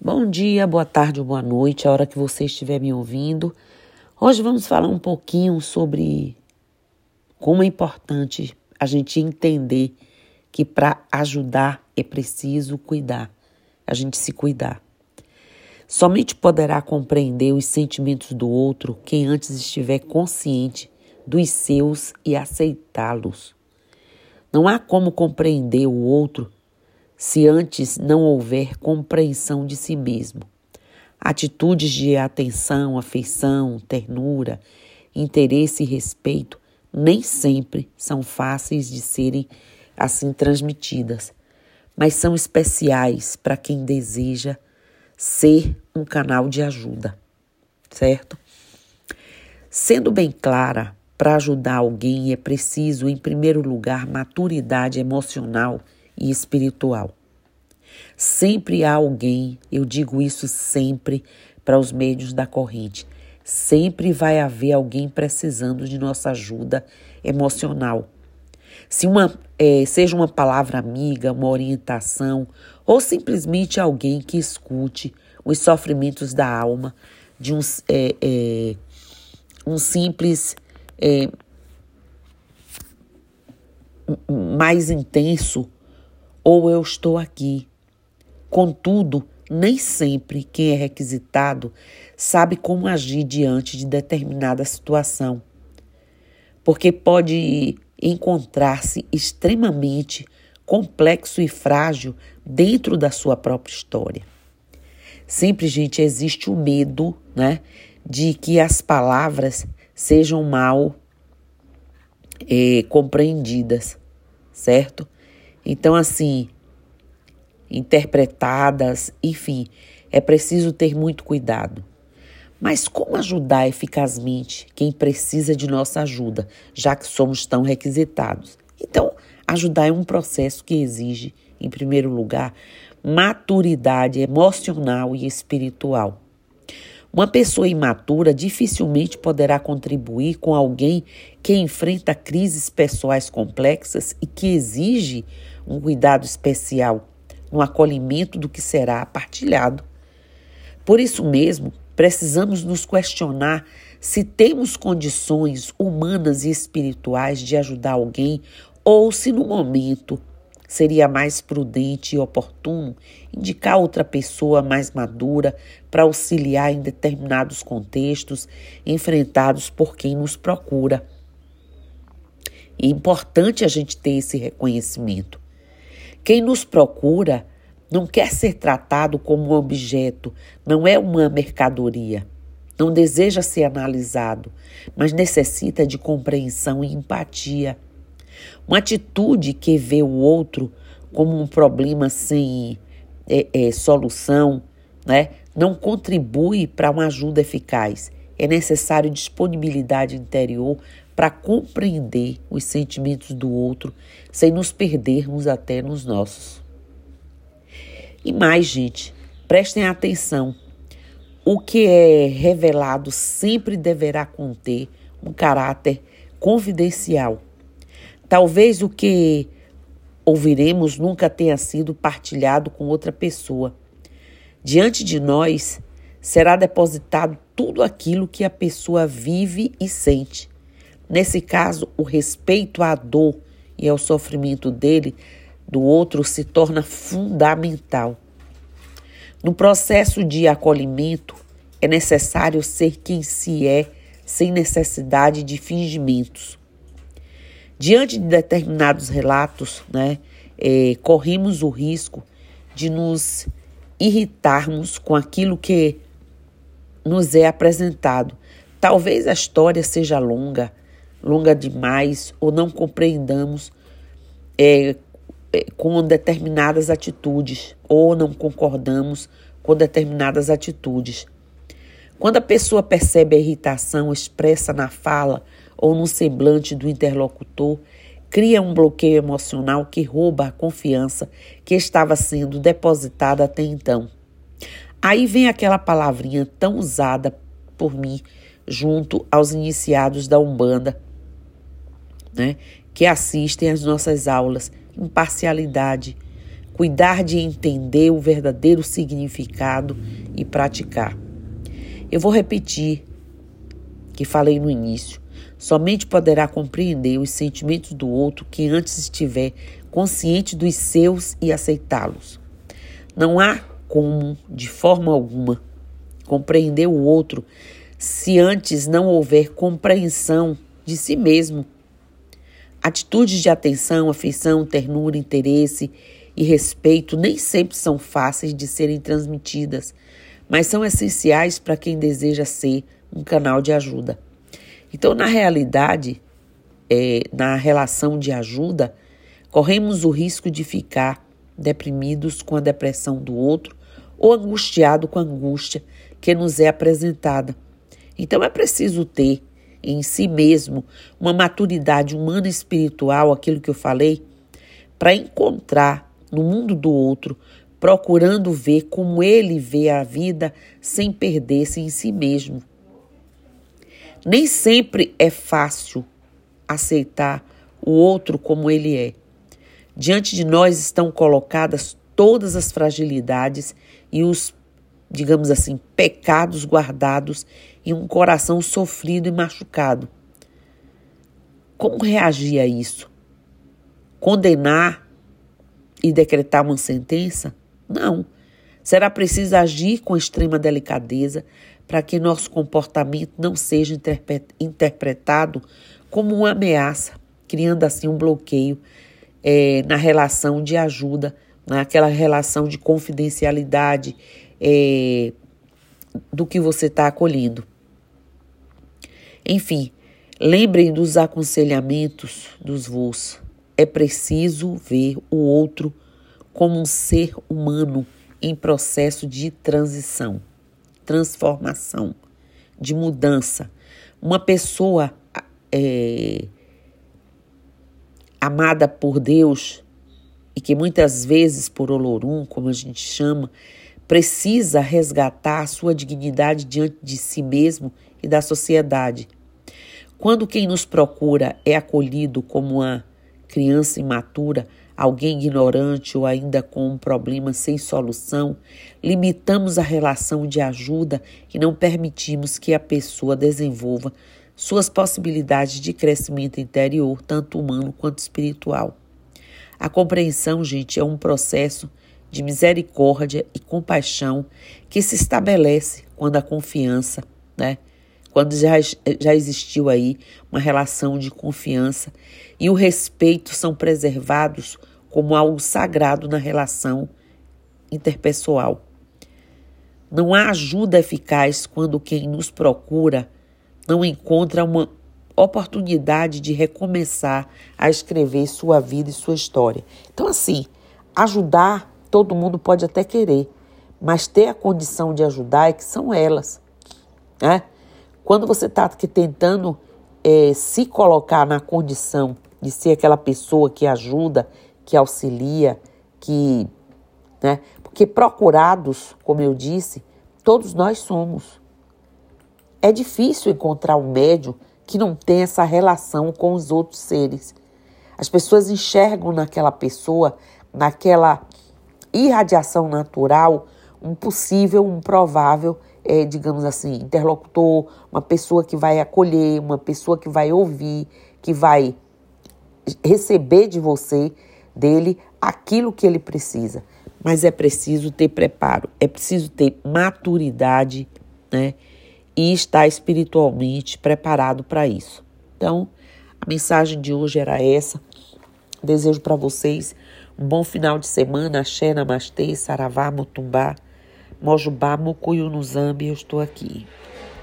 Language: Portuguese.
Bom dia, boa tarde ou boa noite, a hora que você estiver me ouvindo. Hoje vamos falar um pouquinho sobre como é importante a gente entender que para ajudar é preciso cuidar, a gente se cuidar. Somente poderá compreender os sentimentos do outro quem antes estiver consciente dos seus e aceitá-los. Não há como compreender o outro se antes não houver compreensão de si mesmo. Atitudes de atenção, afeição, ternura, interesse e respeito nem sempre são fáceis de serem assim transmitidas, mas são especiais para quem deseja ser um canal de ajuda, certo? Sendo bem clara, para ajudar alguém é preciso, em primeiro lugar, maturidade emocional e espiritual. Sempre há alguém, eu digo isso sempre para os médios da corrente, sempre vai haver alguém precisando de nossa ajuda emocional. Se uma, é, seja uma palavra amiga, uma orientação, ou simplesmente alguém que escute os sofrimentos da alma de um, é, é, um simples é, mais intenso ou eu estou aqui. Contudo, nem sempre quem é requisitado sabe como agir diante de determinada situação, porque pode encontrar-se extremamente complexo e frágil dentro da sua própria história. Sempre, gente, existe o medo, né, de que as palavras sejam mal é, compreendidas, certo? Então, assim, interpretadas, enfim, é preciso ter muito cuidado. Mas como ajudar eficazmente quem precisa de nossa ajuda, já que somos tão requisitados? Então, ajudar é um processo que exige, em primeiro lugar, maturidade emocional e espiritual. Uma pessoa imatura dificilmente poderá contribuir com alguém que enfrenta crises pessoais complexas e que exige um cuidado especial no acolhimento do que será partilhado. Por isso mesmo, precisamos nos questionar se temos condições humanas e espirituais de ajudar alguém ou se no momento seria mais prudente e oportuno indicar outra pessoa mais madura para auxiliar em determinados contextos enfrentados por quem nos procura. É importante a gente ter esse reconhecimento. Quem nos procura não quer ser tratado como um objeto, não é uma mercadoria. Não deseja ser analisado, mas necessita de compreensão e empatia uma atitude que vê o outro como um problema sem é, é, solução, né? não contribui para uma ajuda eficaz. É necessário disponibilidade interior para compreender os sentimentos do outro sem nos perdermos até nos nossos. E mais, gente, prestem atenção. O que é revelado sempre deverá conter um caráter confidencial Talvez o que ouviremos nunca tenha sido partilhado com outra pessoa. Diante de nós será depositado tudo aquilo que a pessoa vive e sente. Nesse caso, o respeito à dor e ao sofrimento dele, do outro, se torna fundamental. No processo de acolhimento, é necessário ser quem se é, sem necessidade de fingimentos. Diante de determinados relatos, né, é, corremos o risco de nos irritarmos com aquilo que nos é apresentado. Talvez a história seja longa, longa demais, ou não compreendamos é, é, com determinadas atitudes, ou não concordamos com determinadas atitudes. Quando a pessoa percebe a irritação expressa na fala ou no semblante do interlocutor, cria um bloqueio emocional que rouba a confiança que estava sendo depositada até então. Aí vem aquela palavrinha tão usada por mim junto aos iniciados da Umbanda, né, que assistem às nossas aulas, imparcialidade. cuidar de entender o verdadeiro significado e praticar. Eu vou repetir que falei no início. Somente poderá compreender os sentimentos do outro que antes estiver consciente dos seus e aceitá-los. Não há como, de forma alguma, compreender o outro se antes não houver compreensão de si mesmo. Atitudes de atenção, afeição, ternura, interesse e respeito nem sempre são fáceis de serem transmitidas, mas são essenciais para quem deseja ser um canal de ajuda. Então, na realidade, é, na relação de ajuda, corremos o risco de ficar deprimidos com a depressão do outro ou angustiado com a angústia que nos é apresentada. Então, é preciso ter em si mesmo uma maturidade humana e espiritual, aquilo que eu falei, para encontrar no mundo do outro, procurando ver como ele vê a vida sem perder-se em si mesmo. Nem sempre é fácil aceitar o outro como ele é. Diante de nós estão colocadas todas as fragilidades e os, digamos assim, pecados guardados em um coração sofrido e machucado. Como reagir a isso? Condenar e decretar uma sentença? Não. Será preciso agir com extrema delicadeza para que nosso comportamento não seja interpretado como uma ameaça, criando assim um bloqueio é, na relação de ajuda, naquela relação de confidencialidade é, do que você está acolhendo. Enfim, lembrem dos aconselhamentos dos voos é preciso ver o outro como um ser humano em processo de transição, transformação, de mudança. Uma pessoa é, amada por Deus e que muitas vezes por Olorum, como a gente chama, precisa resgatar a sua dignidade diante de si mesmo e da sociedade. Quando quem nos procura é acolhido como uma criança imatura, alguém ignorante ou ainda com um problema sem solução, limitamos a relação de ajuda e não permitimos que a pessoa desenvolva suas possibilidades de crescimento interior, tanto humano quanto espiritual. A compreensão, gente, é um processo de misericórdia e compaixão que se estabelece quando a confiança, né, quando já, já existiu aí uma relação de confiança e o respeito são preservados como algo sagrado na relação interpessoal. Não há ajuda eficaz quando quem nos procura não encontra uma oportunidade de recomeçar a escrever sua vida e sua história. Então, assim, ajudar todo mundo pode até querer, mas ter a condição de ajudar é que são elas, né? Quando você está tentando é, se colocar na condição de ser aquela pessoa que ajuda, que auxilia, que. Né? Porque procurados, como eu disse, todos nós somos. É difícil encontrar um médium que não tem essa relação com os outros seres. As pessoas enxergam naquela pessoa, naquela irradiação natural, um possível, um provável é, digamos assim, interlocutor, uma pessoa que vai acolher, uma pessoa que vai ouvir, que vai receber de você, dele, aquilo que ele precisa. Mas é preciso ter preparo, é preciso ter maturidade, né? E estar espiritualmente preparado para isso. Então, a mensagem de hoje era essa. Desejo para vocês um bom final de semana. Axé, Namastê, Saravá, Mutumbá. Mojubá, Mucuyu, no Zambi, eu estou aqui.